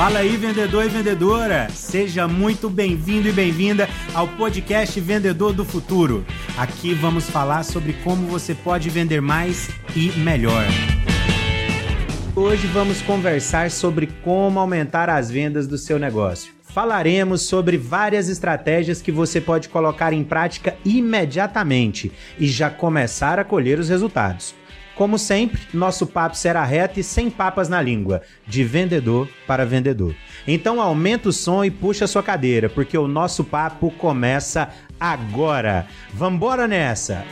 Fala aí, vendedor e vendedora! Seja muito bem-vindo e bem-vinda ao podcast Vendedor do Futuro. Aqui vamos falar sobre como você pode vender mais e melhor. Hoje vamos conversar sobre como aumentar as vendas do seu negócio. Falaremos sobre várias estratégias que você pode colocar em prática imediatamente e já começar a colher os resultados. Como sempre, nosso papo será reto e sem papas na língua, de vendedor para vendedor. Então aumenta o som e puxa sua cadeira, porque o nosso papo começa agora. Vambora nessa!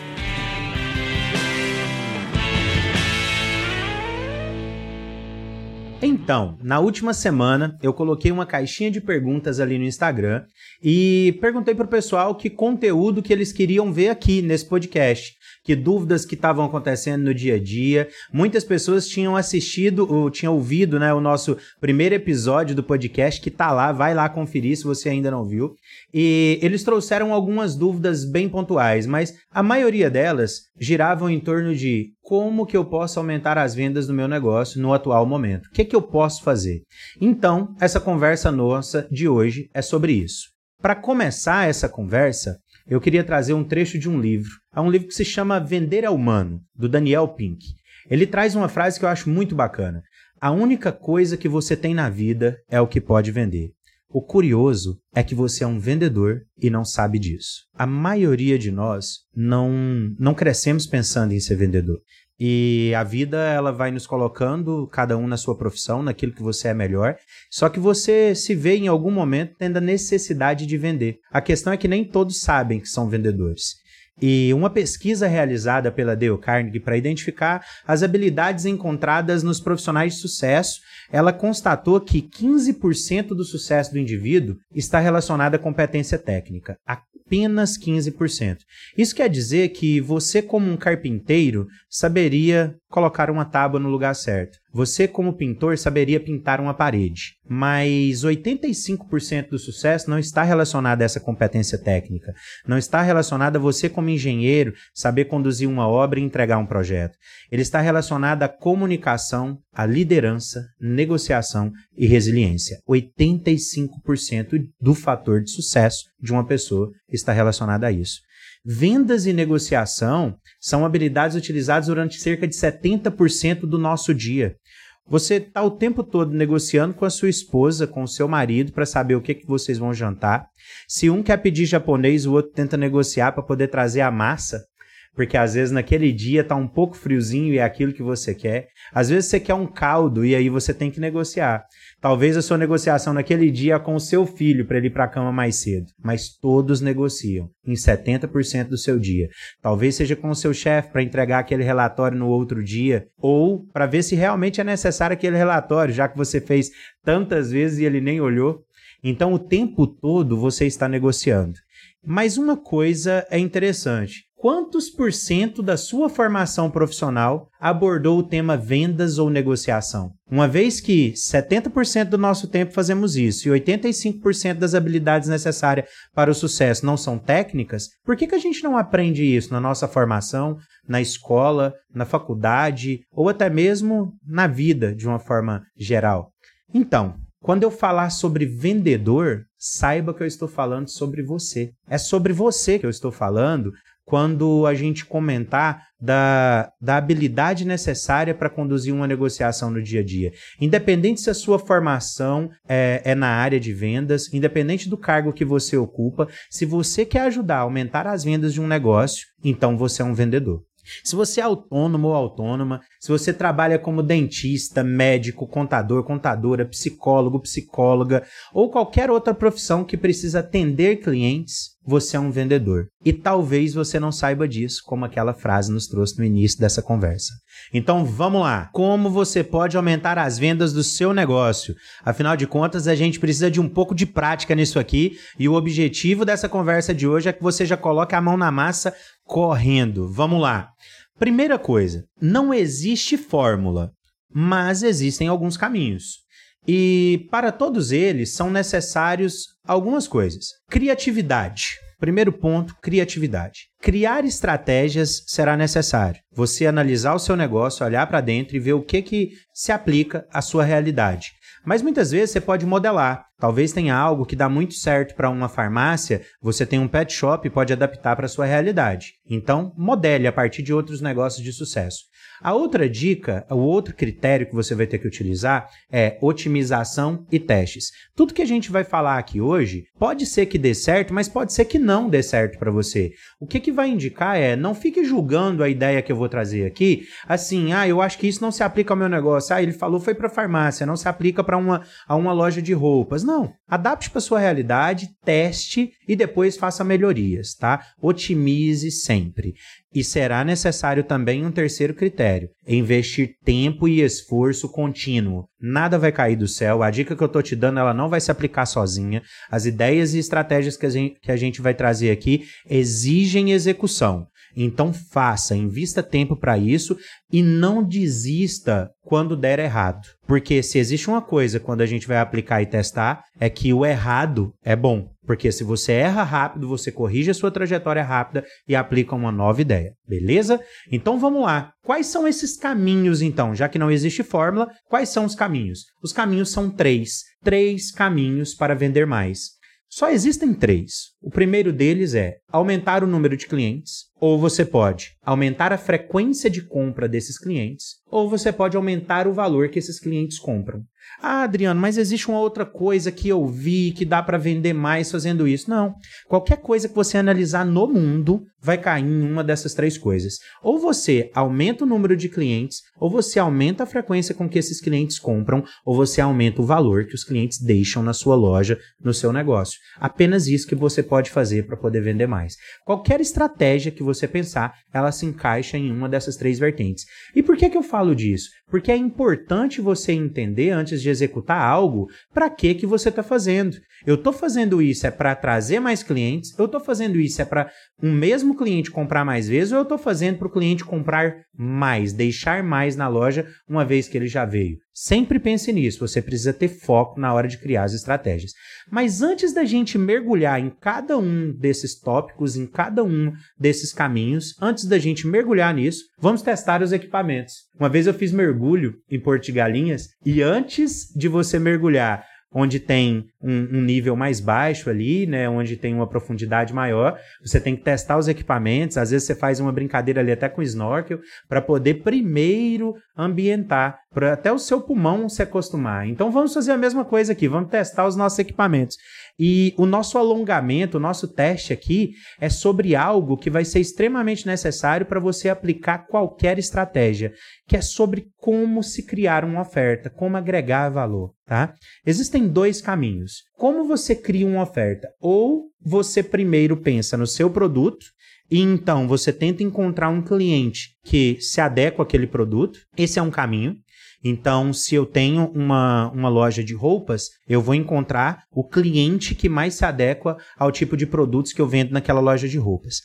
Então, na última semana eu coloquei uma caixinha de perguntas ali no Instagram e perguntei pro pessoal que conteúdo que eles queriam ver aqui nesse podcast que dúvidas que estavam acontecendo no dia a dia. Muitas pessoas tinham assistido ou tinham ouvido, né, o nosso primeiro episódio do podcast que tá lá, vai lá conferir se você ainda não viu. E eles trouxeram algumas dúvidas bem pontuais, mas a maioria delas giravam em torno de como que eu posso aumentar as vendas do meu negócio no atual momento. O que que eu posso fazer? Então, essa conversa nossa de hoje é sobre isso. Para começar essa conversa, eu queria trazer um trecho de um livro. É um livro que se chama Vender é Humano, do Daniel Pink. Ele traz uma frase que eu acho muito bacana. A única coisa que você tem na vida é o que pode vender. O curioso é que você é um vendedor e não sabe disso. A maioria de nós não, não crescemos pensando em ser vendedor. E a vida ela vai nos colocando, cada um na sua profissão, naquilo que você é melhor. Só que você se vê em algum momento tendo a necessidade de vender. A questão é que nem todos sabem que são vendedores. E uma pesquisa realizada pela Dale Carnegie para identificar as habilidades encontradas nos profissionais de sucesso, ela constatou que 15% do sucesso do indivíduo está relacionado à competência técnica. A apenas 15%. Isso quer dizer que você, como um carpinteiro, saberia colocar uma tábua no lugar certo. Você, como pintor, saberia pintar uma parede. Mas 85% do sucesso não está relacionado a essa competência técnica. Não está relacionado a você, como engenheiro, saber conduzir uma obra e entregar um projeto. Ele está relacionado à comunicação, à liderança, negociação e resiliência. 85% do fator de sucesso de uma pessoa está relacionado a isso. Vendas e negociação são habilidades utilizadas durante cerca de 70% do nosso dia. Você está o tempo todo negociando com a sua esposa, com o seu marido, para saber o que, que vocês vão jantar. Se um quer pedir japonês, o outro tenta negociar para poder trazer a massa porque às vezes naquele dia tá um pouco friozinho e é aquilo que você quer. Às vezes você quer um caldo e aí você tem que negociar. Talvez a sua negociação naquele dia é com o seu filho para ele ir para a cama mais cedo, mas todos negociam em 70% do seu dia. Talvez seja com o seu chefe para entregar aquele relatório no outro dia ou para ver se realmente é necessário aquele relatório, já que você fez tantas vezes e ele nem olhou. Então o tempo todo você está negociando. Mas uma coisa é interessante quantos por cento da sua formação profissional abordou o tema vendas ou negociação? Uma vez que 70% do nosso tempo fazemos isso e 85% das habilidades necessárias para o sucesso não são técnicas, por que, que a gente não aprende isso na nossa formação, na escola, na faculdade ou até mesmo na vida de uma forma geral? Então, quando eu falar sobre vendedor, saiba que eu estou falando sobre você. É sobre você que eu estou falando quando a gente comentar da, da habilidade necessária para conduzir uma negociação no dia a dia. Independente se a sua formação é, é, na área de vendas, independente do cargo que você ocupa, se você quer ajudar a aumentar as vendas de um negócio, então você é um vendedor. Se você é autônomo ou autônoma, se você trabalha como dentista, médico, contador, contadora, psicólogo, psicóloga ou qualquer outra profissão que precisa atender clientes, você é um vendedor. E talvez você não saiba disso, como aquela frase nos trouxe no início dessa conversa. Então vamos lá. Como você pode aumentar as vendas do seu negócio? Afinal de contas, a gente precisa de um pouco de prática nisso aqui, e o objetivo dessa conversa de hoje é que você já coloque a mão na massa correndo. Vamos lá. Primeira coisa, não existe fórmula, mas existem alguns caminhos. E para todos eles são necessários algumas coisas. Criatividade. Primeiro ponto, criatividade. Criar estratégias será necessário. Você analisar o seu negócio, olhar para dentro e ver o que, que se aplica à sua realidade. Mas muitas vezes você pode modelar. Talvez tenha algo que dá muito certo para uma farmácia, você tem um pet shop e pode adaptar para sua realidade. Então, modele a partir de outros negócios de sucesso. A outra dica, o outro critério que você vai ter que utilizar é otimização e testes. Tudo que a gente vai falar aqui hoje pode ser que dê certo, mas pode ser que não dê certo para você. O que, que vai indicar é não fique julgando a ideia que eu vou trazer aqui, assim, ah, eu acho que isso não se aplica ao meu negócio. Ah, ele falou foi para farmácia, não se aplica para uma, a uma loja de roupas. Não, adapte para sua realidade, teste e depois faça melhorias, tá? Otimize sempre. E será necessário também um terceiro critério: investir tempo e esforço contínuo. Nada vai cair do céu. A dica que eu estou te dando, ela não vai se aplicar sozinha. As ideias e estratégias que a gente, que a gente vai trazer aqui exigem execução. Então faça, invista tempo para isso e não desista quando der errado. Porque se existe uma coisa quando a gente vai aplicar e testar, é que o errado é bom. Porque se você erra rápido, você corrige a sua trajetória rápida e aplica uma nova ideia. Beleza? Então vamos lá. Quais são esses caminhos, então? Já que não existe fórmula, quais são os caminhos? Os caminhos são três. Três caminhos para vender mais. Só existem três. O primeiro deles é aumentar o número de clientes, ou você pode aumentar a frequência de compra desses clientes, ou você pode aumentar o valor que esses clientes compram. Ah, Adriano, mas existe uma outra coisa que eu vi que dá para vender mais fazendo isso. Não. Qualquer coisa que você analisar no mundo vai cair em uma dessas três coisas. Ou você aumenta o número de clientes, ou você aumenta a frequência com que esses clientes compram, ou você aumenta o valor que os clientes deixam na sua loja, no seu negócio. Apenas isso que você pode fazer para poder vender mais. Qualquer estratégia que você pensar, ela se encaixa em uma dessas três vertentes. E por que, que eu falo disso? Porque é importante você entender antes de executar algo para que que você está fazendo. Eu estou fazendo isso é para trazer mais clientes, eu estou fazendo isso é para um mesmo cliente comprar mais vezes, ou eu estou fazendo para o cliente comprar mais, deixar mais na loja uma vez que ele já veio. Sempre pense nisso, você precisa ter foco na hora de criar as estratégias. Mas antes da gente mergulhar em cada um desses tópicos, em cada um desses caminhos, antes da gente mergulhar nisso, vamos testar os equipamentos. Uma vez eu fiz mergulho em Porto de Galinhas e antes de você mergulhar onde tem um, um, nível mais baixo ali, né, onde tem uma profundidade maior, você tem que testar os equipamentos, às vezes você faz uma brincadeira ali até com snorkel, para poder primeiro ambientar, para até o seu pulmão se acostumar. Então vamos fazer a mesma coisa aqui, vamos testar os nossos equipamentos. E o nosso alongamento, o nosso teste aqui é sobre algo que vai ser extremamente necessário para você aplicar qualquer estratégia, que é sobre como se criar uma oferta, como agregar valor, tá? Existem dois caminhos. Como você cria uma oferta? Ou você primeiro pensa no seu produto e então você tenta encontrar um cliente que se adequa àquele produto. Esse é um caminho. Então, se eu tenho uma, uma loja de roupas, eu vou encontrar o cliente que mais se adequa ao tipo de produtos que eu vendo naquela loja de roupas.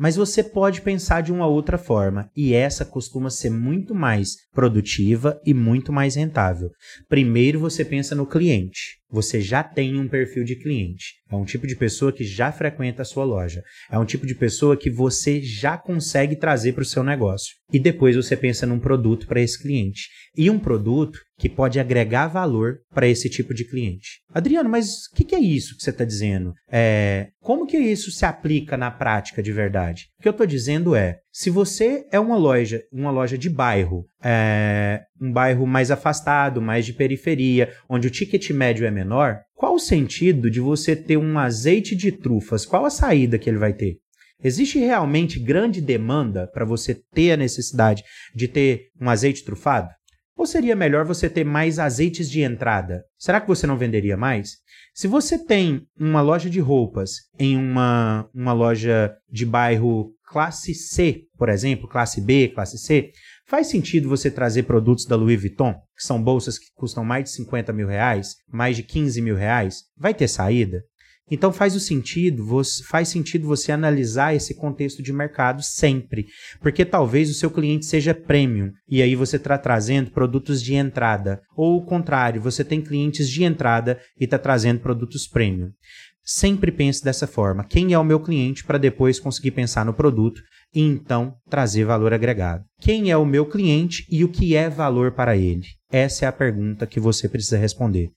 Mas você pode pensar de uma outra forma, e essa costuma ser muito mais produtiva e muito mais rentável. Primeiro você pensa no cliente você já tem um perfil de cliente. É um tipo de pessoa que já frequenta a sua loja. É um tipo de pessoa que você já consegue trazer para o seu negócio. E depois você pensa num produto para esse cliente. E um produto que pode agregar valor para esse tipo de cliente. Adriano, mas o que, que, é isso que você está dizendo? É, como que isso se aplica na prática de verdade? O que eu estou dizendo é, se você é uma loja, uma loja de bairro, é, um bairro mais afastado, mais de periferia, onde o ticket médio é menor, qual o sentido de você ter um azeite de trufas? Qual a saída que ele vai ter? Existe realmente grande demanda para você ter a necessidade de ter um azeite trufado? Ou seria melhor você ter mais azeites de entrada? Será que você não venderia mais? Se você tem uma loja de roupas em uma, uma loja de bairro classe C, por exemplo, classe B, classe C, faz sentido você trazer produtos da Louis Vuitton, que são bolsas que custam mais de 50 mil reais, mais de 15 mil reais? Vai ter saída? Então faz o sentido, faz sentido você analisar esse contexto de mercado sempre, porque talvez o seu cliente seja premium e aí você está trazendo produtos de entrada, ou o contrário, você tem clientes de entrada e está trazendo produtos premium. Sempre pense dessa forma. Quem é o meu cliente para depois conseguir pensar no produto e então trazer valor agregado. Quem é o meu cliente e o que é valor para ele? Essa é a pergunta que você precisa responder.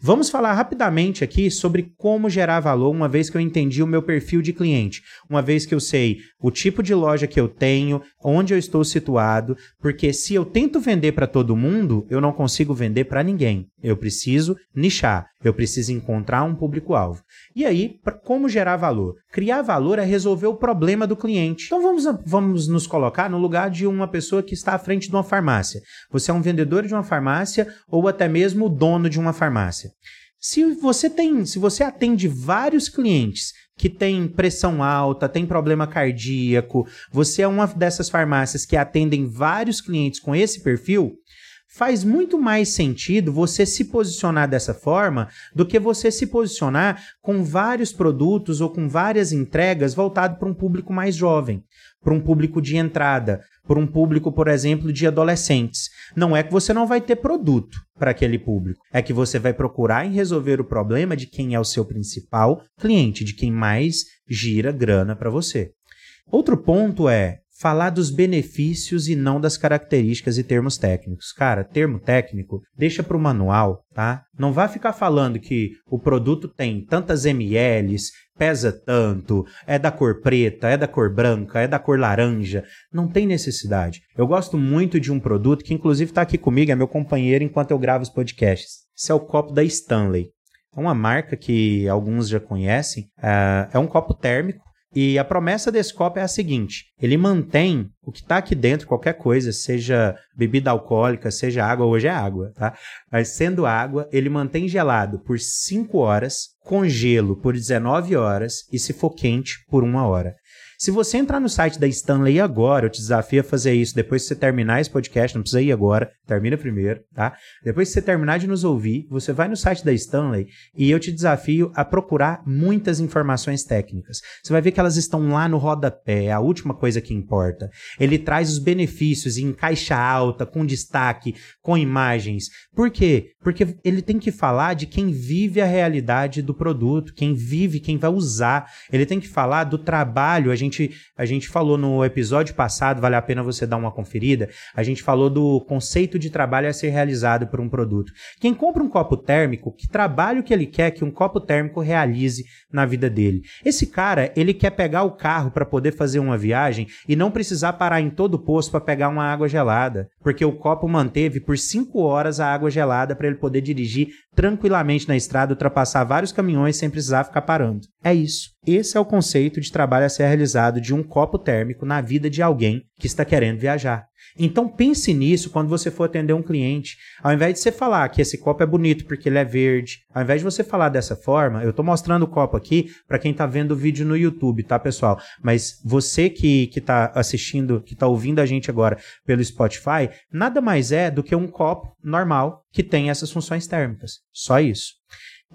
Vamos falar rapidamente aqui sobre como gerar valor, uma vez que eu entendi o meu perfil de cliente, uma vez que eu sei o tipo de loja que eu tenho, onde eu estou situado, porque se eu tento vender para todo mundo, eu não consigo vender para ninguém. Eu preciso nichar, eu preciso encontrar um público-alvo. E aí, como gerar valor? Criar valor é resolver o problema do cliente. Então vamos, vamos nos colocar no lugar de uma pessoa que está à frente de uma farmácia. Você é um vendedor de uma farmácia ou até mesmo o dono de uma farmácia. Se você tem, se você atende vários clientes que têm pressão alta, tem problema cardíaco, você é uma dessas farmácias que atendem vários clientes com esse perfil, faz muito mais sentido você se posicionar dessa forma do que você se posicionar com vários produtos ou com várias entregas voltado para um público mais jovem, para um público de entrada, para um público, por exemplo, de adolescentes. Não é que você não vai ter produto para aquele público, é que você vai procurar em resolver o problema de quem é o seu principal cliente, de quem mais gira grana para você. Outro ponto é falar dos benefícios e não das características e termos técnicos. Cara, termo técnico, deixa para o manual, tá? Não vá ficar falando que o produto tem tantas ml, pesa tanto, é da cor preta, é da cor branca, é da cor laranja. Não tem necessidade. Eu gosto muito de um produto que, inclusive, está aqui comigo, é meu companheiro enquanto eu gravo os podcasts. Esse é o copo da Stanley. É uma marca que alguns já conhecem. É, é um copo térmico e a promessa desse copo é a seguinte: ele mantém o que está aqui dentro, qualquer coisa, seja bebida alcoólica, seja água, hoje é água, tá? Mas sendo água, ele mantém gelado por 5 horas, com gelo por 19 horas e, se for quente, por uma hora. Se você entrar no site da Stanley agora, eu te desafio a fazer isso depois que você terminar esse podcast, não precisa ir agora, termina primeiro, tá? Depois que você terminar de nos ouvir, você vai no site da Stanley e eu te desafio a procurar muitas informações técnicas. Você vai ver que elas estão lá no rodapé, é a última coisa que importa. Ele traz os benefícios em caixa alta, com destaque, com imagens. Por quê? Porque ele tem que falar de quem vive a realidade do produto, quem vive, quem vai usar. Ele tem que falar do trabalho, a gente gente, a gente falou no episódio passado, vale a pena você dar uma conferida. A gente falou do conceito de trabalho a ser realizado por um produto. Quem compra um copo térmico, que trabalho que ele quer que um copo térmico realize na vida dele? Esse cara, ele quer pegar o carro para poder fazer uma viagem e não precisar parar em todo posto para pegar uma água gelada, porque o copo manteve por 5 horas a água gelada para ele poder dirigir tranquilamente na estrada, ultrapassar vários caminhões sem precisar ficar parando. É isso. Esse é o conceito de trabalho a ser realizado de um copo térmico na vida de alguém que está querendo viajar. Então pense nisso quando você for atender um cliente. Ao invés de você falar que esse copo é bonito porque ele é verde, ao invés de você falar dessa forma, eu estou mostrando o copo aqui para quem está vendo o vídeo no YouTube, tá, pessoal? Mas você que está assistindo, que está ouvindo a gente agora pelo Spotify, nada mais é do que um copo normal que tem essas funções térmicas. Só isso.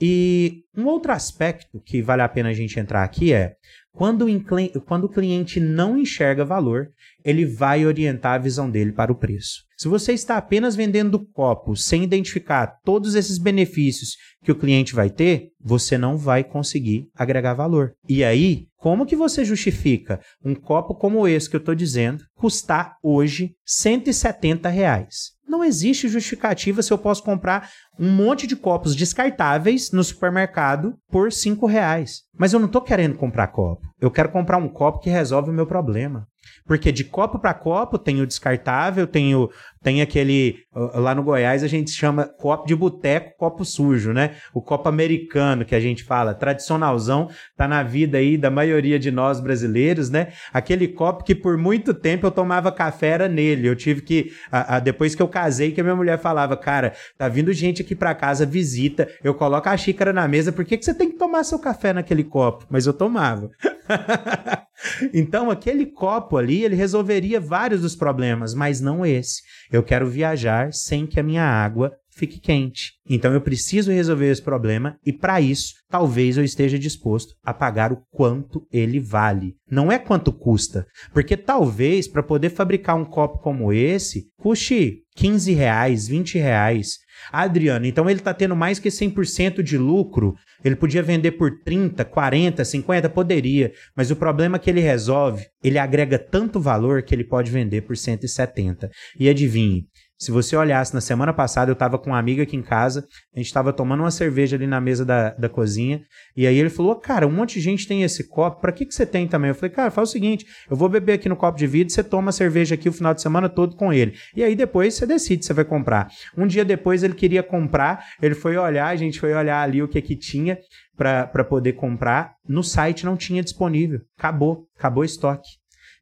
E um outro aspecto que vale a pena a gente entrar aqui é quando o, quando o cliente não enxerga valor, ele vai orientar a visão dele para o preço. Se você está apenas vendendo copo sem identificar todos esses benefícios que o cliente vai ter, você não vai conseguir agregar valor. E aí, como que você justifica um copo como esse que eu estou dizendo custar hoje 170 reais? Não existe justificativa se eu posso comprar um monte de copos descartáveis no supermercado por 5 reais. Mas eu não estou querendo comprar copo. Eu quero comprar um copo que resolve o meu problema. Porque de copo para copo tem o descartável, tem, o, tem aquele. Lá no Goiás a gente chama copo de boteco, copo sujo, né? O copo americano que a gente fala, tradicionalzão, tá na vida aí da maioria de nós brasileiros, né? Aquele copo que por muito tempo eu tomava café era nele. Eu tive que. A, a, depois que eu casei, que a minha mulher falava, cara, tá vindo gente aqui para casa, visita, eu coloco a xícara na mesa, por que, que você tem que tomar seu café naquele copo? Mas eu tomava. então, aquele copo ali, ele resolveria vários dos problemas, mas não esse. Eu quero viajar sem que a minha água fique quente. Então eu preciso resolver esse problema e para isso, talvez eu esteja disposto a pagar o quanto ele vale. Não é quanto custa, porque talvez para poder fabricar um copo como esse custe 15 reais, 20 reais. Adriano, então ele está tendo mais que 100% de lucro. Ele podia vender por 30, 40, 50, poderia. Mas o problema que ele resolve, ele agrega tanto valor que ele pode vender por 170. E adivinhe, se você olhasse na semana passada, eu estava com uma amiga aqui em casa, a gente estava tomando uma cerveja ali na mesa da, da cozinha, e aí ele falou: Cara, um monte de gente tem esse copo, para que, que você tem também? Eu falei: Cara, faz o seguinte, eu vou beber aqui no copo de vidro, você toma a cerveja aqui o final de semana todo com ele. E aí depois você decide se vai comprar. Um dia depois ele queria comprar, ele foi olhar, a gente foi olhar ali o que que tinha para poder comprar. No site não tinha disponível, acabou, acabou o estoque.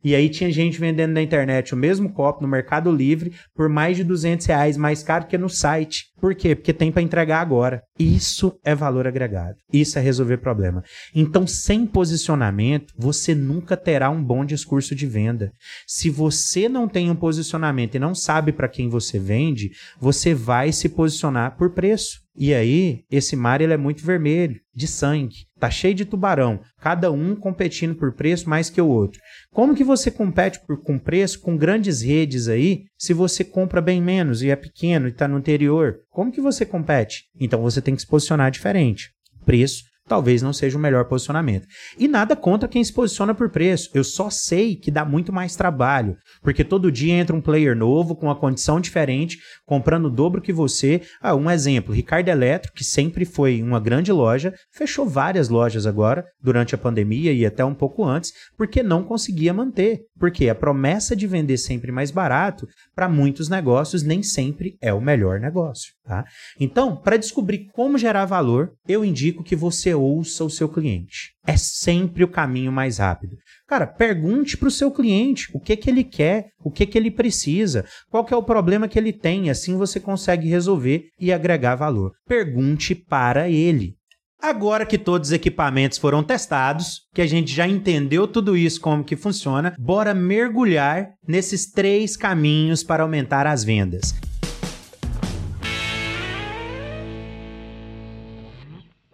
E aí tinha gente vendendo na internet o mesmo copo no Mercado Livre por mais de 200 reais, mais caro que no site. Por quê? Porque tem para entregar agora. Isso é valor agregado. Isso é resolver problema. Então, sem posicionamento, você nunca terá um bom discurso de venda. Se você não tem um posicionamento e não sabe para quem você vende, você vai se posicionar por preço. E aí, esse mar ele é muito vermelho, de sangue. Tá cheio de tubarão, cada um competindo por preço mais que o outro. Como que você compete por, com preço com grandes redes aí, se você compra bem menos e é pequeno e está no interior? Como que você compete? Então você tem que se posicionar diferente. Preço talvez não seja o melhor posicionamento. E nada contra quem se posiciona por preço. Eu só sei que dá muito mais trabalho, porque todo dia entra um player novo com uma condição diferente, comprando o dobro que você. Ah, um exemplo, Ricardo Eletro, que sempre foi uma grande loja, fechou várias lojas agora durante a pandemia e até um pouco antes, porque não conseguia manter. Porque a promessa de vender sempre mais barato, para muitos negócios nem sempre é o melhor negócio, tá? Então, para descobrir como gerar valor, eu indico que você ouça o seu cliente. É sempre o caminho mais rápido. Cara, pergunte para o seu cliente o que, que ele quer, o que, que ele precisa, qual que é o problema que ele tem, assim você consegue resolver e agregar valor. Pergunte para ele. Agora que todos os equipamentos foram testados, que a gente já entendeu tudo isso como que funciona, bora mergulhar nesses três caminhos para aumentar as vendas.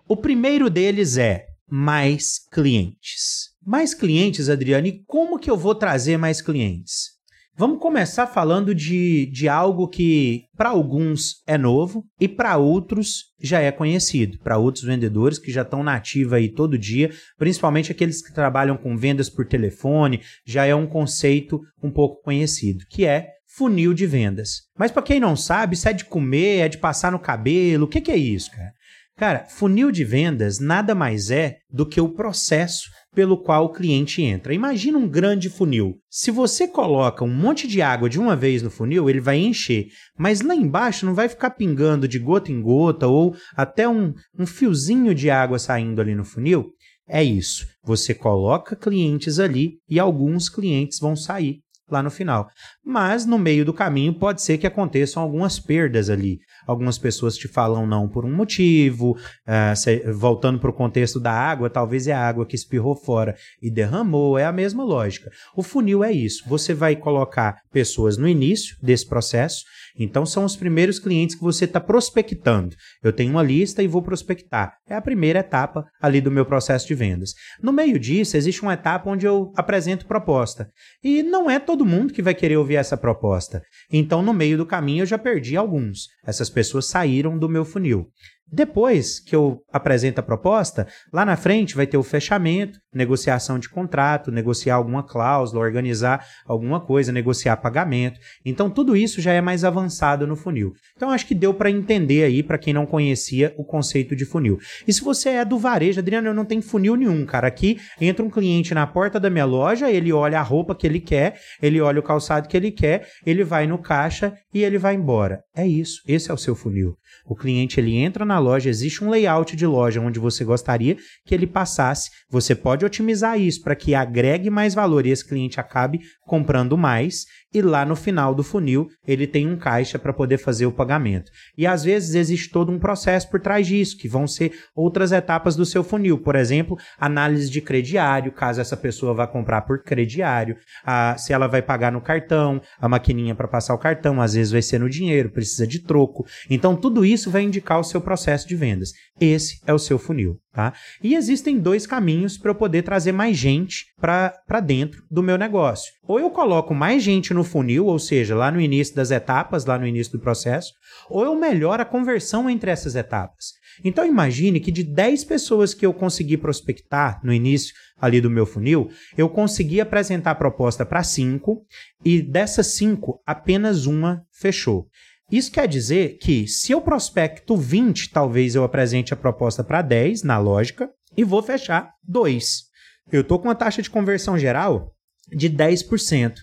O primeiro deles é mais clientes. Mais clientes, Adriano, e como que eu vou trazer mais clientes? Vamos começar falando de, de algo que para alguns é novo e para outros já é conhecido. Para outros vendedores que já estão na ativa aí todo dia, principalmente aqueles que trabalham com vendas por telefone, já é um conceito um pouco conhecido, que é funil de vendas. Mas para quem não sabe, isso é de comer, é de passar no cabelo, o que, que é isso, cara? Cara, funil de vendas nada mais é do que o processo pelo qual o cliente entra. Imagina um grande funil. Se você coloca um monte de água de uma vez no funil, ele vai encher, mas lá embaixo não vai ficar pingando de gota em gota ou até um, um fiozinho de água saindo ali no funil. É isso. Você coloca clientes ali e alguns clientes vão sair lá no final. Mas no meio do caminho pode ser que aconteçam algumas perdas ali. Algumas pessoas te falam não por um motivo, uh, se, voltando para o contexto da água, talvez é a água que espirrou fora e derramou, é a mesma lógica. O funil é isso. Você vai colocar pessoas no início desse processo então são os primeiros clientes que você está prospectando. Eu tenho uma lista e vou prospectar. É a primeira etapa ali do meu processo de vendas. No meio disso, existe uma etapa onde eu apresento proposta. E não é todo mundo que vai querer ouvir essa proposta. Então, no meio do caminho, eu já perdi alguns. Essas pessoas saíram do meu funil. Depois que eu apresento a proposta, lá na frente vai ter o fechamento, negociação de contrato, negociar alguma cláusula, organizar alguma coisa, negociar pagamento. Então tudo isso já é mais avançado no funil. Então acho que deu para entender aí para quem não conhecia o conceito de funil. E se você é do varejo, Adriano, eu não tenho funil nenhum, cara. Aqui entra um cliente na porta da minha loja, ele olha a roupa que ele quer, ele olha o calçado que ele quer, ele vai no caixa e ele vai embora. É isso. Esse é o seu funil. O cliente ele entra na loja, existe um layout de loja onde você gostaria que ele passasse. Você pode otimizar isso para que agregue mais valor e esse cliente acabe comprando mais e lá no final do funil ele tem um caixa para poder fazer o pagamento. E às vezes existe todo um processo por trás disso, que vão ser outras etapas do seu funil. Por exemplo, análise de crediário, caso essa pessoa vá comprar por crediário, a, se ela vai pagar no cartão, a maquininha para passar o cartão, às vezes vai ser no dinheiro, precisa de troco. Então tudo isso vai indicar o seu processo de vendas. Esse é o seu funil. Tá? E existem dois caminhos para eu poder trazer mais gente para dentro do meu negócio. Ou eu coloco mais gente no funil, ou seja, lá no início das etapas, lá no início do processo, ou eu melhoro a conversão entre essas etapas. Então imagine que de 10 pessoas que eu consegui prospectar no início ali do meu funil, eu consegui apresentar a proposta para 5 e dessas 5, apenas uma fechou. Isso quer dizer que se eu prospecto 20, talvez eu apresente a proposta para 10 na lógica e vou fechar 2. Eu estou com uma taxa de conversão geral de 10%.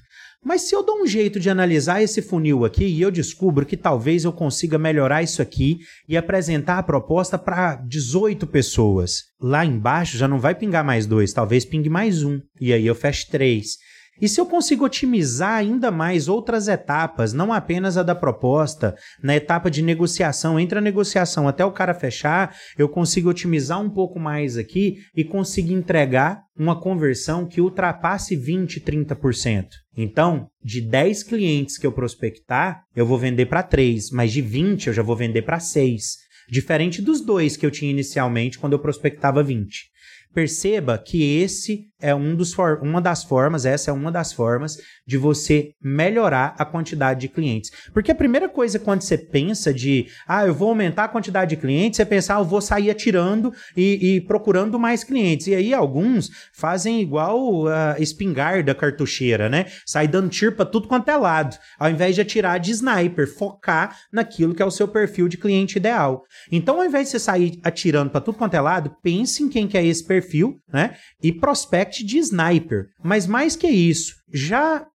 Mas se eu dou um jeito de analisar esse funil aqui e eu descubro que talvez eu consiga melhorar isso aqui e apresentar a proposta para 18 pessoas, lá embaixo já não vai pingar mais dois, talvez pingue mais um. E aí eu fecho três. E se eu consigo otimizar ainda mais outras etapas, não apenas a da proposta, na etapa de negociação, entre a negociação até o cara fechar, eu consigo otimizar um pouco mais aqui e consigo entregar uma conversão que ultrapasse 20, 30%. Então, de 10 clientes que eu prospectar, eu vou vender para 3, mas de 20 eu já vou vender para 6. Diferente dos dois que eu tinha inicialmente quando eu prospectava 20. Perceba que esse é um dos uma das formas, essa é uma das formas de você melhorar a quantidade de clientes. Porque a primeira coisa quando você pensa de, ah, eu vou aumentar a quantidade de clientes, é pensar, ah, eu vou sair atirando e, e, procurando mais clientes. E aí alguns fazem igual a espingarda cartucheira, né? Sai dando tiro para tudo quanto é lado, ao invés de atirar de sniper, focar naquilo que é o seu perfil de cliente ideal. Então, ao invés de você sair atirando para tudo quanto é lado, pense em quem que é esse perfil, né? E de sniper. Mas mais que isso, já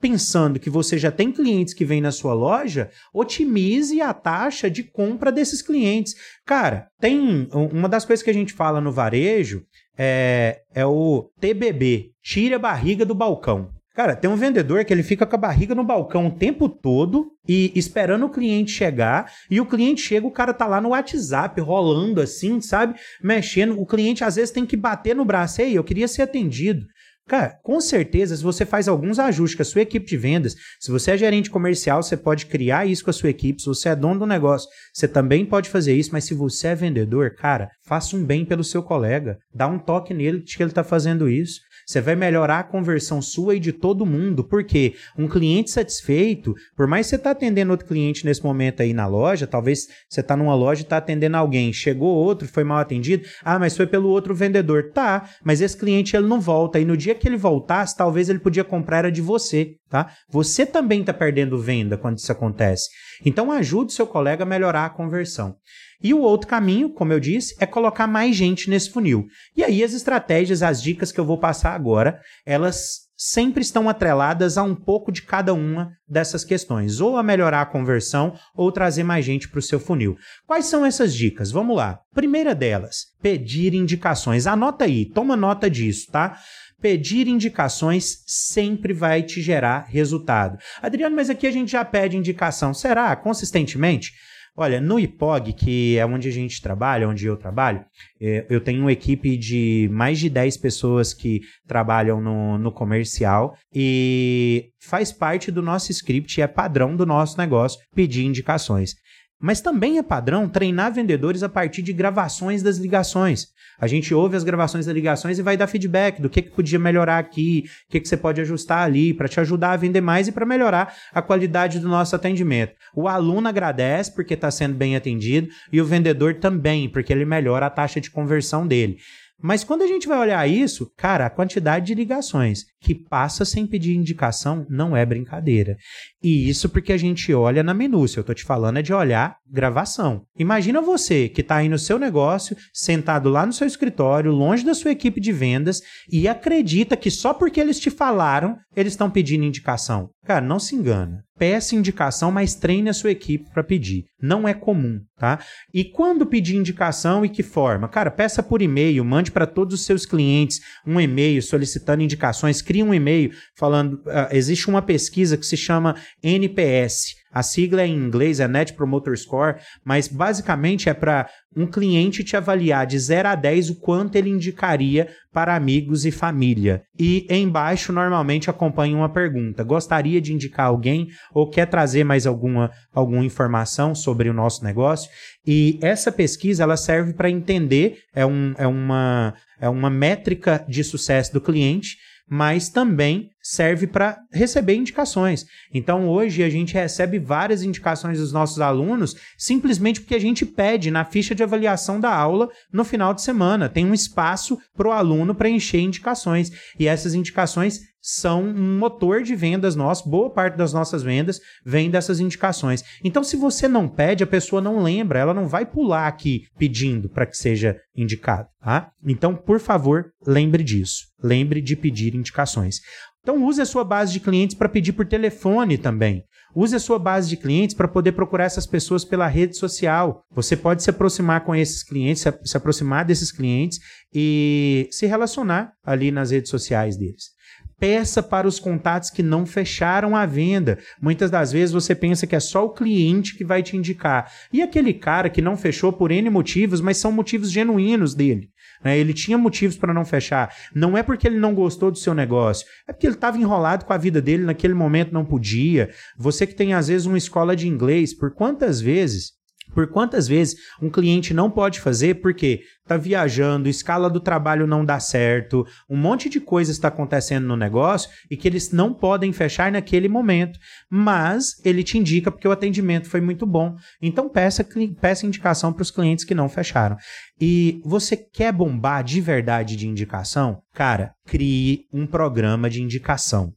pensando que você já tem clientes que vêm na sua loja, otimize a taxa de compra desses clientes. Cara, tem uma das coisas que a gente fala no varejo é, é o TBB, tire a barriga do balcão. Cara, tem um vendedor que ele fica com a barriga no balcão o tempo todo e esperando o cliente chegar, e o cliente chega, o cara tá lá no WhatsApp rolando assim, sabe? Mexendo. O cliente às vezes tem que bater no braço, ei, eu queria ser atendido. Cara, com certeza, se você faz alguns ajustes com a sua equipe de vendas, se você é gerente comercial, você pode criar isso com a sua equipe. Se você é dono do negócio, você também pode fazer isso. Mas se você é vendedor, cara, faça um bem pelo seu colega. Dá um toque nele de que ele está fazendo isso. Você vai melhorar a conversão sua e de todo mundo, porque um cliente satisfeito, por mais que você está atendendo outro cliente nesse momento aí na loja, talvez você está numa loja e está atendendo alguém, chegou outro, foi mal atendido, ah, mas foi pelo outro vendedor. Tá, mas esse cliente ele não volta, e no dia que ele voltasse, talvez ele podia comprar era de você, tá? Você também está perdendo venda quando isso acontece. Então ajude seu colega a melhorar a conversão. E o outro caminho, como eu disse, é colocar mais gente nesse funil. E aí as estratégias, as dicas que eu vou passar agora, elas sempre estão atreladas a um pouco de cada uma dessas questões, ou a melhorar a conversão ou trazer mais gente para o seu funil. Quais são essas dicas? Vamos lá. Primeira delas, pedir indicações. Anota aí, toma nota disso, tá? Pedir indicações sempre vai te gerar resultado. Adriano, mas aqui a gente já pede indicação. Será? Consistentemente? Olha, no IPOG, que é onde a gente trabalha, onde eu trabalho, é, eu tenho uma equipe de mais de 10 pessoas que trabalham no, no comercial e faz parte do nosso script, é padrão do nosso negócio pedir indicações. Mas também é padrão treinar vendedores a partir de gravações das ligações. A gente ouve as gravações das ligações e vai dar feedback do que, que podia melhorar aqui, o que, que você pode ajustar ali, para te ajudar a vender mais e para melhorar a qualidade do nosso atendimento. O aluno agradece porque está sendo bem atendido e o vendedor também, porque ele melhora a taxa de conversão dele. Mas quando a gente vai olhar isso, cara, a quantidade de ligações que passa sem pedir indicação não é brincadeira. E isso porque a gente olha na minúcia. Eu tô te falando é de olhar gravação. Imagina você que está aí no seu negócio, sentado lá no seu escritório, longe da sua equipe de vendas e acredita que só porque eles te falaram, eles estão pedindo indicação. Cara, não se engana. Peça indicação, mas treine a sua equipe para pedir. Não é comum, tá? E quando pedir indicação e que forma? Cara, peça por e-mail, mande para todos os seus clientes um e-mail solicitando indicações, crie um e-mail falando, uh, existe uma pesquisa que se chama NPS, a sigla em inglês é Net Promoter Score, mas basicamente é para um cliente te avaliar de 0 a 10 o quanto ele indicaria para amigos e família. E embaixo normalmente acompanha uma pergunta: gostaria de indicar alguém ou quer trazer mais alguma, alguma informação sobre o nosso negócio? E essa pesquisa ela serve para entender, é, um, é, uma, é uma métrica de sucesso do cliente mas também serve para receber indicações. Então, hoje a gente recebe várias indicações dos nossos alunos simplesmente porque a gente pede na ficha de avaliação da aula no final de semana. Tem um espaço para o aluno preencher indicações. E essas indicações são um motor de vendas nosso, boa parte das nossas vendas vem dessas indicações. Então, se você não pede, a pessoa não lembra, ela não vai pular aqui pedindo para que seja indicado, tá? Então, por favor, lembre disso. Lembre de pedir indicações. Então, use a sua base de clientes para pedir por telefone também. Use a sua base de clientes para poder procurar essas pessoas pela rede social. Você pode se aproximar com esses clientes, se aproximar desses clientes e se relacionar ali nas redes sociais deles peça para os contatos que não fecharam a venda. Muitas das vezes você pensa que é só o cliente que vai te indicar. E aquele cara que não fechou por N motivos, mas são motivos genuínos dele. Né? Ele tinha motivos para não fechar. Não é porque ele não gostou do seu negócio, é porque ele estava enrolado com a vida dele naquele momento, não podia. Você que tem, às vezes, uma escola de inglês, por quantas vezes por quantas vezes um cliente não pode fazer porque está viajando, escala do trabalho não dá certo, um monte de coisas está acontecendo no negócio e que eles não podem fechar naquele momento, mas ele te indica porque o atendimento foi muito bom. Então peça, peça indicação para os clientes que não fecharam. E você quer bombar de verdade de indicação? Cara, crie um programa de indicação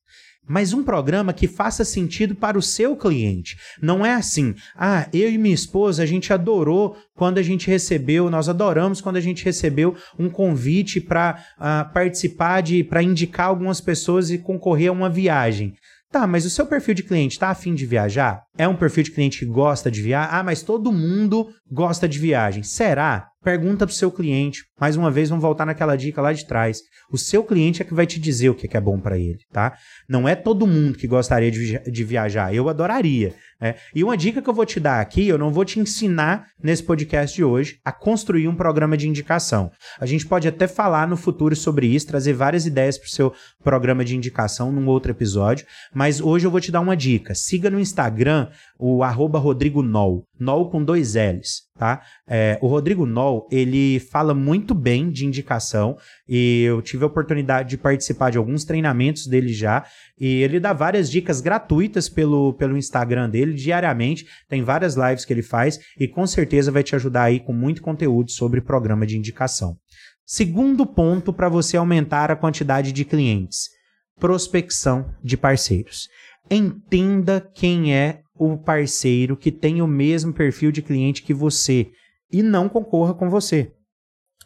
mas um programa que faça sentido para o seu cliente. Não é assim, ah, eu e minha esposa, a gente adorou quando a gente recebeu, nós adoramos quando a gente recebeu um convite para uh, participar de, para indicar algumas pessoas e concorrer a uma viagem. Tá, mas o seu perfil de cliente está afim de viajar? É um perfil de cliente que gosta de viajar? Ah, mas todo mundo gosta de viagem. Será? Pergunta para o seu cliente. Mais uma vez, vamos voltar naquela dica lá de trás. O seu cliente é que vai te dizer o que é bom para ele, tá? Não é todo mundo que gostaria de viajar. Eu adoraria. Né? E uma dica que eu vou te dar aqui, eu não vou te ensinar nesse podcast de hoje a construir um programa de indicação. A gente pode até falar no futuro sobre isso, trazer várias ideias para o seu programa de indicação num outro episódio. Mas hoje eu vou te dar uma dica. Siga no Instagram o arroba Rodrigo Nol, Nol com dois L's, tá? É, o Rodrigo Nol, ele fala muito bem de indicação e eu tive a oportunidade de participar de alguns treinamentos dele já e ele dá várias dicas gratuitas pelo, pelo Instagram dele diariamente, tem várias lives que ele faz e com certeza vai te ajudar aí com muito conteúdo sobre programa de indicação. Segundo ponto para você aumentar a quantidade de clientes, prospecção de parceiros. Entenda quem é o parceiro que tem o mesmo perfil de cliente que você e não concorra com você.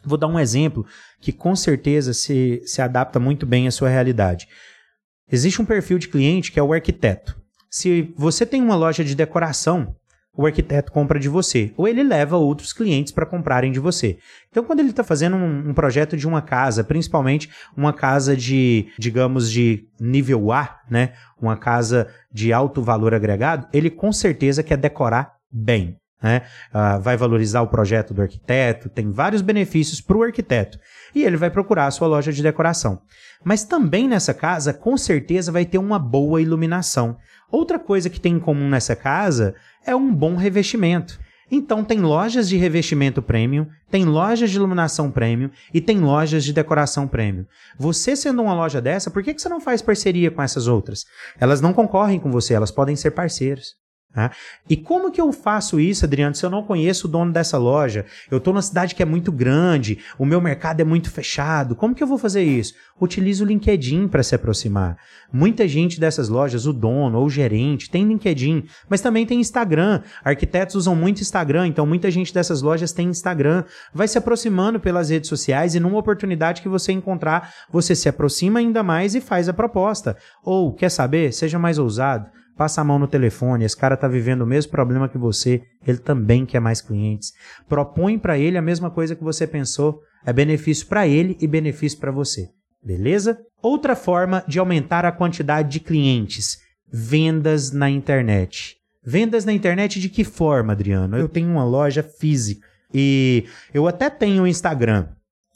Vou dar um exemplo que com certeza se, se adapta muito bem à sua realidade. Existe um perfil de cliente que é o arquiteto. Se você tem uma loja de decoração, o arquiteto compra de você, ou ele leva outros clientes para comprarem de você. Então, quando ele está fazendo um, um, projeto de uma casa, principalmente uma casa de, digamos, de nível A, né? Uma casa de alto valor agregado, ele com certeza quer decorar bem. Né? Uh, vai valorizar o projeto do arquiteto, tem vários benefícios para o arquiteto. E ele vai procurar a sua loja de decoração. Mas também nessa casa, com certeza, vai ter uma boa iluminação. Outra coisa que tem em comum nessa casa é um bom revestimento. Então tem lojas de revestimento premium, tem lojas de iluminação premium e tem lojas de decoração premium. Você sendo uma loja dessa, por que você não faz parceria com essas outras? Elas não concorrem com você, elas podem ser parceiros. Tá? E como que eu faço isso, Adriano, se eu não conheço o dono dessa loja? Eu estou numa cidade que é muito grande, o meu mercado é muito fechado. Como que eu vou fazer isso? Utilize o LinkedIn para se aproximar. Muita gente dessas lojas, o dono ou o gerente, tem LinkedIn, mas também tem Instagram. Arquitetos usam muito Instagram, então muita gente dessas lojas tem Instagram. Vai se aproximando pelas redes sociais e numa oportunidade que você encontrar, você se aproxima ainda mais e faz a proposta. Ou, quer saber? Seja mais ousado passa a mão no telefone, esse cara está vivendo o mesmo problema que você, ele também quer mais clientes. Propõe para ele a mesma coisa que você pensou, é benefício para ele e benefício para você. Beleza? Outra forma de aumentar a quantidade de clientes, vendas na internet. Vendas na internet de que forma, Adriano? Eu tenho uma loja física e eu até tenho um Instagram.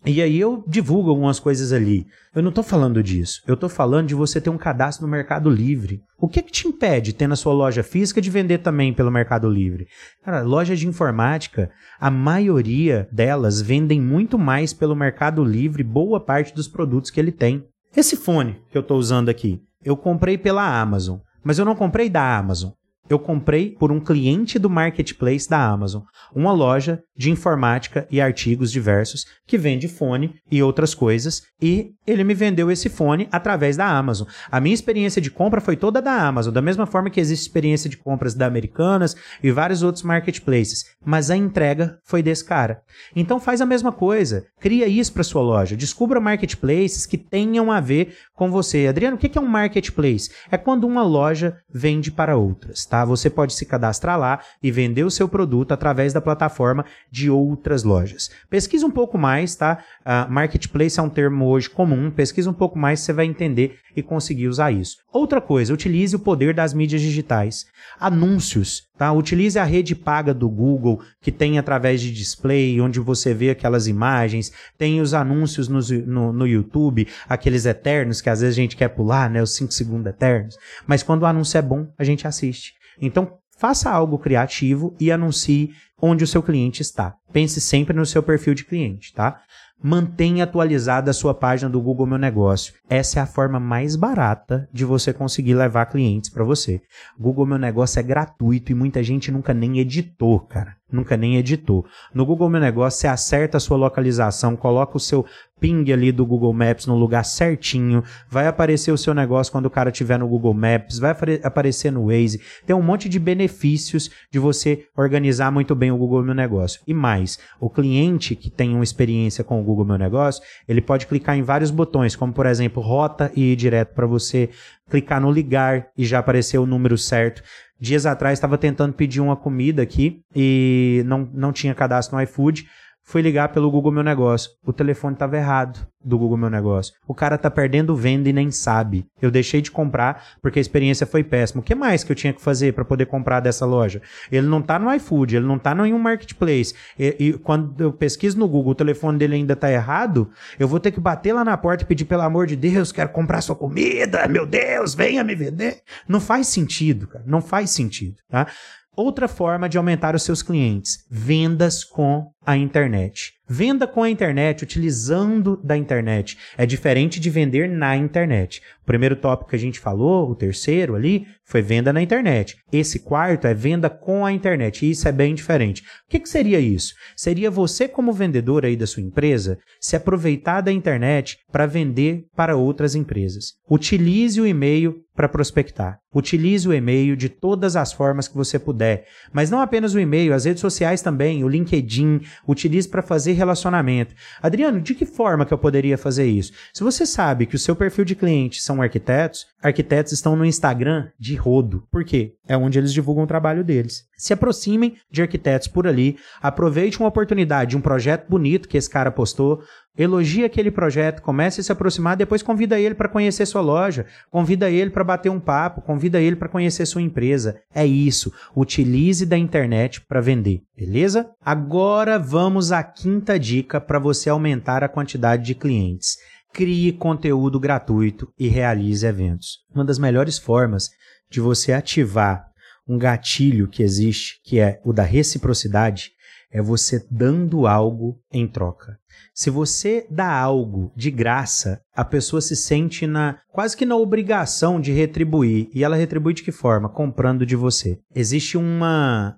E aí eu divulgo algumas coisas ali. Eu não estou falando disso. Eu estou falando de você ter um cadastro no Mercado Livre. O que, que te impede, ter na sua loja física, de vender também pelo Mercado Livre? Cara, lojas de informática, a maioria delas vendem muito mais pelo Mercado Livre, boa parte dos produtos que ele tem. Esse fone que eu estou usando aqui, eu comprei pela Amazon, mas eu não comprei da Amazon eu comprei por um cliente do marketplace da Amazon, uma loja de informática e artigos diversos que vende fone e outras coisas, e ele me vendeu esse fone através da Amazon. A minha experiência de compra foi toda da Amazon, da mesma forma que existe experiência de compras da Americanas e vários outros marketplaces, mas a entrega foi desse cara. Então faz a mesma coisa, cria isso para sua loja, descubra marketplaces que tenham a ver com você. Adriano, o que é um marketplace? É quando uma loja vende para outras, tá? Você pode se cadastrar lá e vender o seu produto através da plataforma de outras lojas. Pesquisa um pouco mais, tá? Uh, marketplace é um termo hoje comum. Pesquisa um pouco mais, você vai entender e conseguir usar isso. Outra coisa, utilize o poder das mídias digitais. Anúncios, tá? Utilize a rede paga do Google, que tem através de display, onde você vê aquelas imagens, tem os anúncios no, no, no YouTube, aqueles eternos que às vezes a gente quer pular, né? Os 5 segundos eternos. Mas quando o anúncio é bom, a gente assiste. Então, faça algo criativo e anuncie onde o seu cliente está. Pense sempre no seu perfil de cliente, tá? Mantenha atualizada a sua página do Google Meu Negócio. Essa é a forma mais barata de você conseguir levar clientes para você. Google Meu Negócio é gratuito e muita gente nunca nem editou, cara nunca nem editou. No Google Meu Negócio, você acerta a sua localização, coloca o seu ping ali do Google Maps no lugar certinho, vai aparecer o seu negócio quando o cara estiver no Google Maps, vai aparecer no Waze. Tem um monte de benefícios de você organizar muito bem o Google Meu Negócio. E mais, o cliente que tem uma experiência com o Google Meu Negócio, ele pode clicar em vários botões, como por exemplo, rota e ir direto para você clicar no ligar e já aparecer o número certo. Dias atrás estava tentando pedir uma comida aqui e não, não tinha cadastro no iFood. Fui ligar pelo Google Meu Negócio. O telefone estava errado do Google Meu Negócio. O cara tá perdendo venda e nem sabe. Eu deixei de comprar porque a experiência foi péssima. O que mais que eu tinha que fazer para poder comprar dessa loja? Ele não tá no iFood, ele não tá em nenhum marketplace. E, e, quando eu pesquiso no Google, o telefone dele ainda tá errado, eu vou ter que bater lá na porta e pedir pelo amor de Deus, quero comprar sua comida, meu Deus, venha me vender. Não faz sentido, cara. Não faz sentido, tá? Outra forma de aumentar os seus clientes: vendas com a internet. Venda com a internet, utilizando da internet. É diferente de vender na internet. O primeiro tópico que a gente falou, o terceiro ali, foi venda na internet. Esse quarto é venda com a internet. E isso é bem diferente. O que, que seria isso? Seria você, como vendedor aí da sua empresa, se aproveitar da internet para vender para outras empresas. Utilize o e-mail para prospectar. Utilize o e-mail de todas as formas que você puder. Mas não apenas o e-mail, as redes sociais também, o LinkedIn, utilize para fazer relacionamento. Adriano, de que forma que eu poderia fazer isso? Se você sabe que o seu perfil de cliente são arquitetos, arquitetos estão no Instagram de rodo. Por quê? É onde eles divulgam o trabalho deles. Se aproximem de arquitetos por ali, aproveite uma oportunidade de um projeto bonito que esse cara postou, elogie aquele projeto, comece a se aproximar, depois convida ele para conhecer sua loja, convida ele para bater um papo, convida ele para conhecer sua empresa. É isso. Utilize da internet para vender, beleza? Agora vamos à quinta dica para você aumentar a quantidade de clientes crie conteúdo gratuito e realize eventos. Uma das melhores formas de você ativar um gatilho que existe, que é o da reciprocidade, é você dando algo em troca. Se você dá algo de graça, a pessoa se sente na quase que na obrigação de retribuir. E ela retribui de que forma? Comprando de você. Existe uma,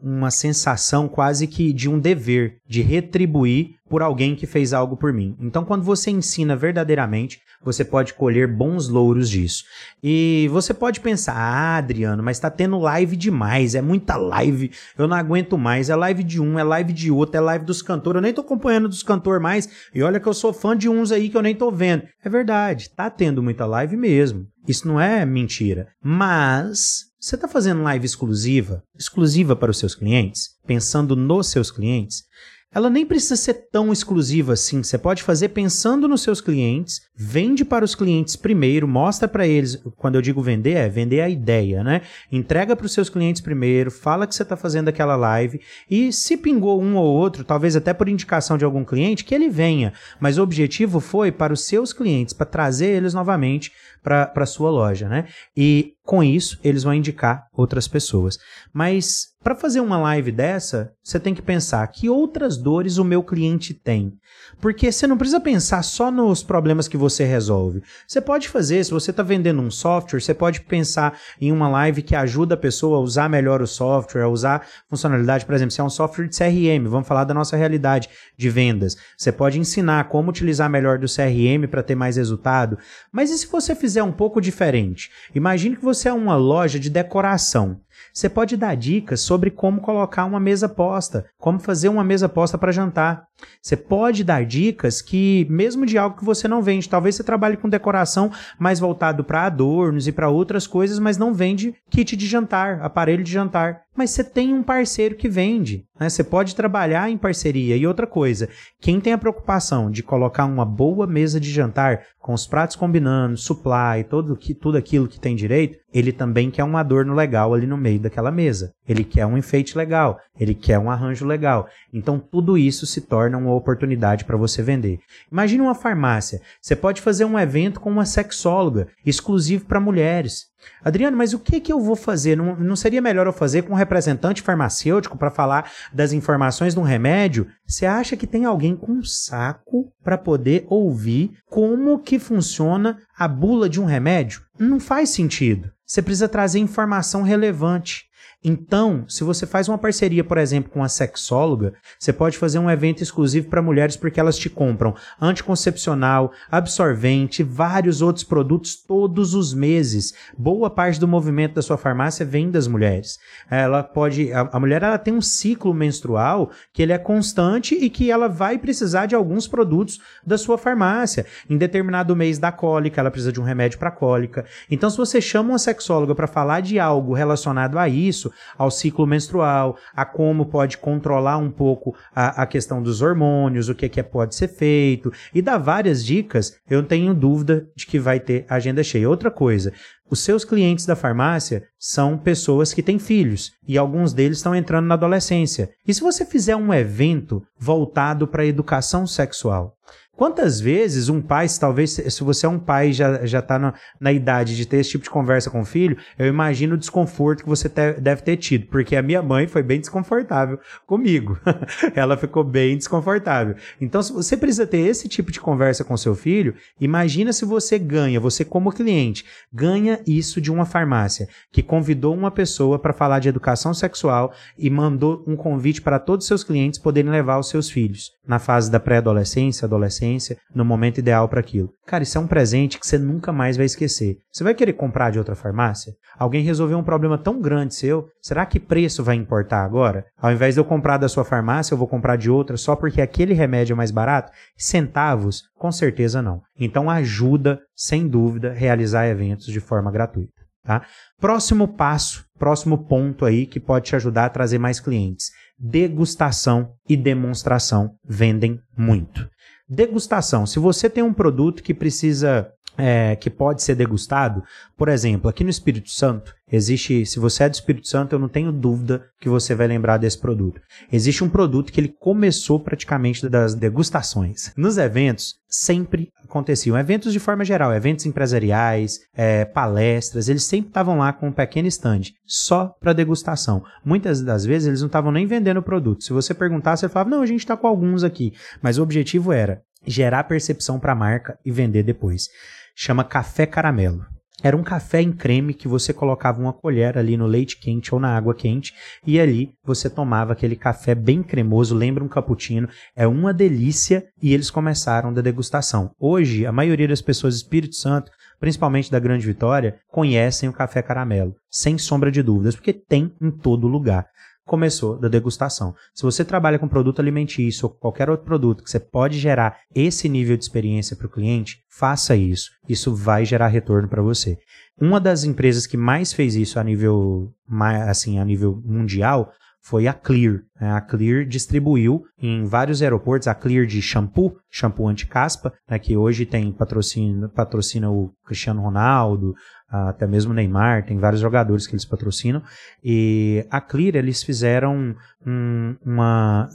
uma sensação quase que de um dever de retribuir por alguém que fez algo por mim. Então, quando você ensina verdadeiramente, você pode colher bons louros disso. E você pode pensar, ah, Adriano, mas está tendo live demais, é muita live, eu não aguento mais. É live de um, é live de outro, é live dos cantores. Eu nem tô acompanhando dos cantores mais. E olha que eu sou fã de uns aí que eu nem tô vendo É verdade, tá tendo muita live mesmo. Isso não é mentira. Mas você está fazendo live exclusiva, exclusiva para os seus clientes, pensando nos seus clientes, ela nem precisa ser tão exclusiva assim. Você pode fazer pensando nos seus clientes, vende para os clientes primeiro, mostra para eles. Quando eu digo vender, é vender a ideia, né? Entrega para os seus clientes primeiro, fala que você está fazendo aquela live e se pingou um ou outro, talvez até por indicação de algum cliente, que ele venha. Mas o objetivo foi para os seus clientes, para trazer eles novamente para a sua loja, né? E com isso eles vão indicar outras pessoas. Mas para fazer uma live dessa, você tem que pensar que outras dores o meu cliente tem. Porque você não precisa pensar só nos problemas que você resolve. Você pode fazer, se você está vendendo um software, você pode pensar em uma live que ajuda a pessoa a usar melhor o software, a usar funcionalidade, por exemplo, se é um software de CRM, vamos falar da nossa realidade de vendas. Você pode ensinar como utilizar melhor do CRM para ter mais resultado. Mas e se você fizer um pouco diferente? Imagine que você é uma loja de decoração. Você pode dar dicas sobre como colocar uma mesa posta, como fazer uma mesa posta para jantar. Você pode dar dicas que, mesmo de algo que você não vende, talvez você trabalhe com decoração mais voltado para adornos e para outras coisas, mas não vende kit de jantar, aparelho de jantar. Mas você tem um parceiro que vende. Né? Você pode trabalhar em parceria. E outra coisa, quem tem a preocupação de colocar uma boa mesa de jantar, com os pratos combinando, supply, todo, que, tudo aquilo que tem direito, ele também quer um adorno legal ali no meio daquela mesa. Ele quer um enfeite legal, ele quer um arranjo legal. Então tudo isso se torna uma oportunidade para você vender. Imagine uma farmácia. Você pode fazer um evento com uma sexóloga, exclusivo para mulheres. Adriano, mas o que, que eu vou fazer? Não, não seria melhor eu fazer com um representante farmacêutico para falar das informações de um remédio? Você acha que tem alguém com saco para poder ouvir como que funciona a bula de um remédio? Não faz sentido. Você precisa trazer informação relevante. Então, se você faz uma parceria, por exemplo, com a sexóloga, você pode fazer um evento exclusivo para mulheres porque elas te compram anticoncepcional, absorvente, vários outros produtos todos os meses. Boa parte do movimento da sua farmácia vem das mulheres. Ela pode, a, a mulher ela tem um ciclo menstrual que ele é constante e que ela vai precisar de alguns produtos da sua farmácia. Em determinado mês da cólica, ela precisa de um remédio para cólica. Então, se você chama uma sexóloga para falar de algo relacionado a isso, isso ao ciclo menstrual, a como pode controlar um pouco a, a questão dos hormônios, o que, que é, pode ser feito, e dá várias dicas, eu não tenho dúvida de que vai ter agenda cheia. Outra coisa, os seus clientes da farmácia são pessoas que têm filhos e alguns deles estão entrando na adolescência. E se você fizer um evento voltado para a educação sexual, Quantas vezes um pai, talvez se você é um pai e já já está na, na, idade de ter esse tipo de conversa com o filho, eu imagino o desconforto que você te, deve ter tido, porque a minha mãe foi bem desconfortável comigo. Ela ficou bem desconfortável. Então, se você precisa ter esse tipo de conversa com seu filho, imagina se você ganha, você como cliente, ganha isso de uma farmácia que convidou uma pessoa para falar de educação sexual e mandou um convite para todos os seus clientes poderem levar os seus filhos na fase da pré-adolescência, adolescência, no momento ideal para aquilo. Cara, isso é um presente que você nunca mais vai esquecer. Você vai querer comprar de outra farmácia? Alguém resolveu um problema tão grande seu? Será que preço vai importar agora? Ao invés de eu comprar da sua farmácia, eu vou comprar de outra só porque aquele remédio é mais barato? Centavos? Com certeza não. Então ajuda, sem dúvida, realizar eventos de forma gratuita. Tá? Próximo passo, próximo ponto aí que pode te ajudar a trazer mais clientes degustação e demonstração vendem muito. Degustação. Se você tem um produto que precisa, é, que pode ser degustado, por exemplo, aqui no Espírito Santo, existe, se você é do Espírito Santo, eu não tenho dúvida que você vai lembrar desse produto. Existe um produto que ele começou praticamente das degustações. Nos eventos, sempre aconteciam. Eventos de forma geral, eventos empresariais, é, palestras, eles sempre estavam lá com um pequeno stand, só para degustação. Muitas das vezes eles não estavam nem vendendo o produto. Se você perguntasse, ele falava, não, a gente está com alguns aqui. Mas o objetivo era gerar percepção para a marca e vender depois. Chama Café Caramelo. Era um café em creme que você colocava uma colher ali no leite quente ou na água quente e ali você tomava aquele café bem cremoso, lembra um cappuccino, é uma delícia e eles começaram da degustação. Hoje, a maioria das pessoas do Espírito Santo, principalmente da Grande Vitória, conhecem o café caramelo, sem sombra de dúvidas, porque tem em todo lugar. Começou da degustação. Se você trabalha com produto alimentício ou qualquer outro produto que você pode gerar esse nível de experiência para o cliente, faça isso. Isso vai gerar retorno para você. Uma das empresas que mais fez isso a nível, assim, a nível mundial foi a Clear. Né? A Clear distribuiu em vários aeroportos a Clear de shampoo, shampoo anti-caspa, né, que hoje tem patrocina, patrocina o Cristiano Ronaldo, até mesmo Neymar, tem vários jogadores que eles patrocinam. E a Clear, eles fizeram um, uma.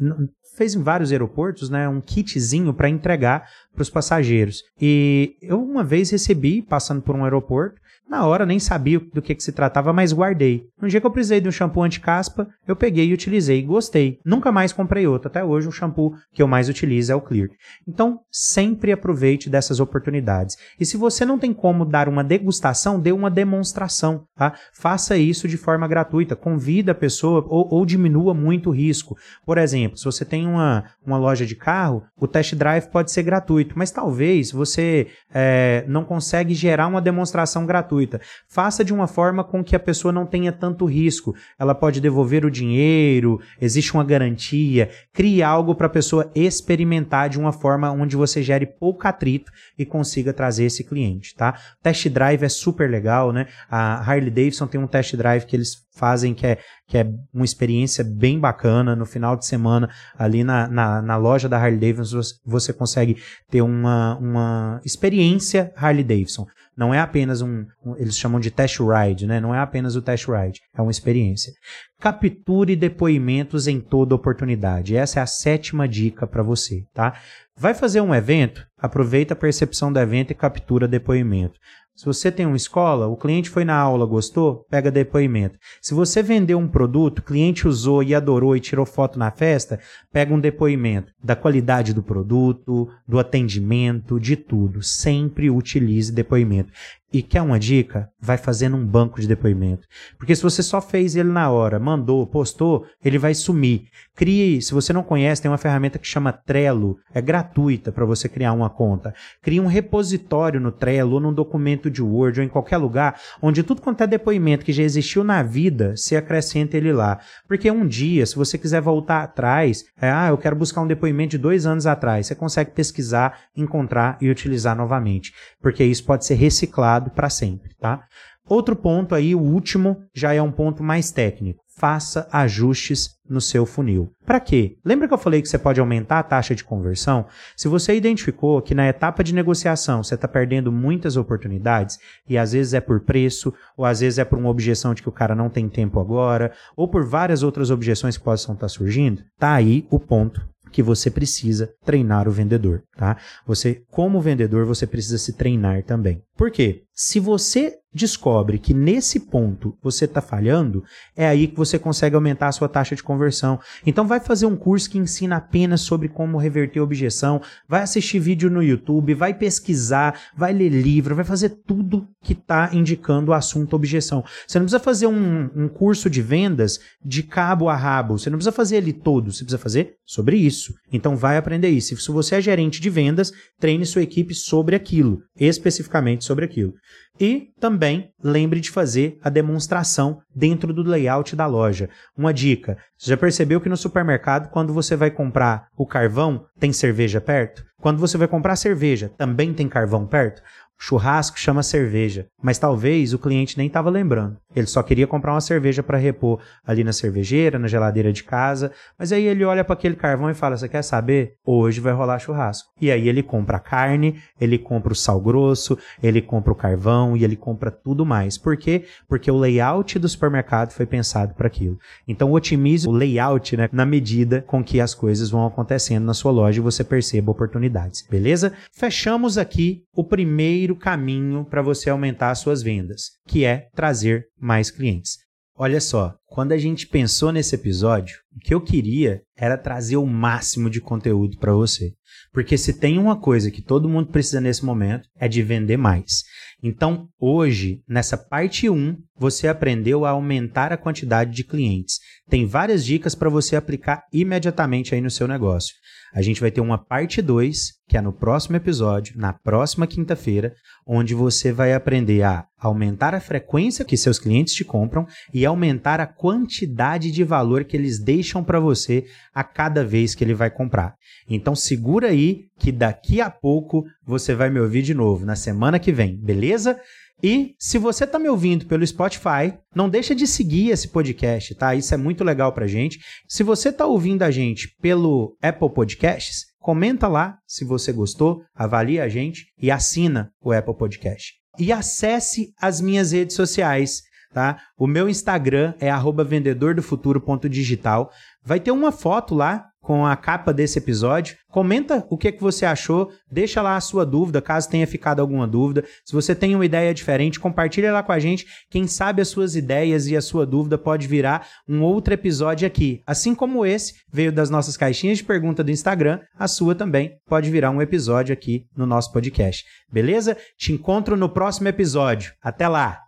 Fez em vários aeroportos, né, um kitzinho para entregar para os passageiros. E eu uma vez recebi, passando por um aeroporto, na hora nem sabia do que, que se tratava, mas guardei. No dia que eu precisei de um shampoo anti-caspa, eu peguei e utilizei. Gostei. Nunca mais comprei outro. Até hoje o shampoo que eu mais utilizo é o Clear. Então, sempre aproveite dessas oportunidades. E se você não tem como dar uma degustação, dê uma demonstração. Tá? Faça isso de forma gratuita. Convida a pessoa ou, ou diminua muito o risco. Por exemplo, se você tem uma, uma loja de carro, o test drive pode ser gratuito, mas talvez você é, não consegue gerar uma demonstração gratuita gratuita. Faça de uma forma com que a pessoa não tenha tanto risco. Ela pode devolver o dinheiro, existe uma garantia. Crie algo para a pessoa experimentar de uma forma onde você gere pouco atrito e consiga trazer esse cliente, tá? Test drive é super legal, né? A Harley Davidson tem um test drive que eles fazem que é, que é uma experiência bem bacana. No final de semana, ali na, na, na loja da Harley Davidson, você consegue ter uma, uma experiência Harley Davidson. Não é apenas um, um, eles chamam de test ride, né? Não é apenas o test ride, é uma experiência. Capture depoimentos em toda oportunidade. Essa é a sétima dica para você, tá? Vai fazer um evento? Aproveita a percepção do evento e captura depoimento. Se você tem uma escola, o cliente foi na aula, gostou, pega depoimento. Se você vendeu um produto, o cliente usou e adorou e tirou foto na festa, pega um depoimento da qualidade do produto, do atendimento, de tudo. Sempre utilize depoimento. E quer uma dica? Vai fazendo um banco de depoimento. Porque se você só fez ele na hora, mandou, postou, ele vai sumir. Crie, se você não conhece, tem uma ferramenta que chama Trello, é gratuita para você criar uma conta. Crie um repositório no Trello, ou num documento de Word, ou em qualquer lugar, onde tudo quanto é depoimento que já existiu na vida, se acrescenta ele lá. Porque um dia, se você quiser voltar atrás, é, ah, eu quero buscar um depoimento de dois anos atrás, você consegue pesquisar, encontrar e utilizar novamente. Porque isso pode ser reciclado para sempre, tá? Outro ponto aí, o último, já é um ponto mais técnico. Faça ajustes no seu funil. Para quê? Lembra que eu falei que você pode aumentar a taxa de conversão? Se você identificou que na etapa de negociação você está perdendo muitas oportunidades, e às vezes é por preço, ou às vezes é por uma objeção de que o cara não tem tempo agora, ou por várias outras objeções que possam estar tá surgindo, tá aí o ponto que você precisa treinar o vendedor, tá? Você, como vendedor, você precisa se treinar também. Por quê? Se você descobre que nesse ponto você está falhando, é aí que você consegue aumentar a sua taxa de conversão. Então vai fazer um curso que ensina apenas sobre como reverter objeção, vai assistir vídeo no YouTube, vai pesquisar, vai ler livro, vai fazer tudo que está indicando o assunto objeção. Você não precisa fazer um, um curso de vendas de cabo a rabo, você não precisa fazer ele todo, você precisa fazer sobre isso. Então vai aprender isso. Se você é gerente de vendas, treine sua equipe sobre aquilo, especificamente sobre aquilo. E também lembre de fazer a demonstração dentro do layout da loja. Uma dica: você já percebeu que no supermercado, quando você vai comprar o carvão, tem cerveja perto? Quando você vai comprar cerveja, também tem carvão perto? Churrasco chama cerveja, mas talvez o cliente nem estava lembrando. Ele só queria comprar uma cerveja para repor ali na cervejeira, na geladeira de casa, mas aí ele olha para aquele carvão e fala: Você quer saber? Hoje vai rolar churrasco. E aí ele compra a carne, ele compra o sal grosso, ele compra o carvão e ele compra tudo mais. Por quê? Porque o layout do supermercado foi pensado para aquilo. Então otimize o layout né, na medida com que as coisas vão acontecendo na sua loja e você perceba oportunidades. Beleza? Fechamos aqui o primeiro caminho para você aumentar suas vendas, que é trazer mais clientes. Olha só, quando a gente pensou nesse episódio, o que eu queria era trazer o máximo de conteúdo para você. Porque se tem uma coisa que todo mundo precisa nesse momento, é de vender mais. Então, hoje, nessa parte 1, você aprendeu a aumentar a quantidade de clientes. Tem várias dicas para você aplicar imediatamente aí no seu negócio. A gente vai ter uma parte 2, que é no próximo episódio, na próxima quinta-feira, onde você vai aprender a aumentar a frequência que seus clientes te compram e aumentar a quantidade de valor que eles deixam para você a cada vez que ele vai comprar. Então segura aí que daqui a pouco você vai me ouvir de novo na semana que vem, beleza? E se você está me ouvindo pelo Spotify, não deixa de seguir esse podcast, tá? Isso é muito legal pra gente. Se você está ouvindo a gente pelo Apple Podcasts, comenta lá se você gostou, avalie a gente e assina o Apple Podcast. E acesse as minhas redes sociais, tá? O meu Instagram é vendedordofuturo.digital. Vai ter uma foto lá com a capa desse episódio. Comenta o que, que você achou, deixa lá a sua dúvida, caso tenha ficado alguma dúvida. Se você tem uma ideia diferente, compartilha lá com a gente. Quem sabe as suas ideias e a sua dúvida pode virar um outro episódio aqui. Assim como esse veio das nossas caixinhas de pergunta do Instagram, a sua também pode virar um episódio aqui no nosso podcast. Beleza? Te encontro no próximo episódio. Até lá!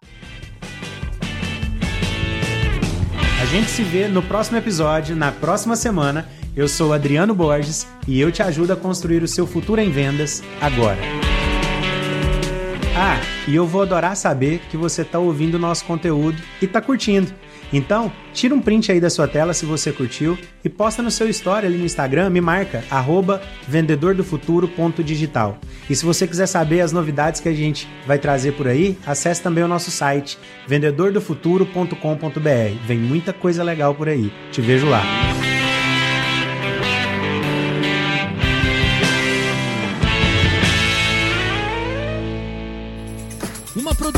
A gente se vê no próximo episódio, na próxima semana. Eu sou Adriano Borges e eu te ajudo a construir o seu futuro em vendas agora. Ah, e eu vou adorar saber que você está ouvindo o nosso conteúdo e está curtindo. Então, tira um print aí da sua tela se você curtiu e posta no seu story ali no Instagram, me marca, arroba vendedordofuturo.digital. E se você quiser saber as novidades que a gente vai trazer por aí, acesse também o nosso site, vendedordofuturo.com.br. Vem muita coisa legal por aí. Te vejo lá.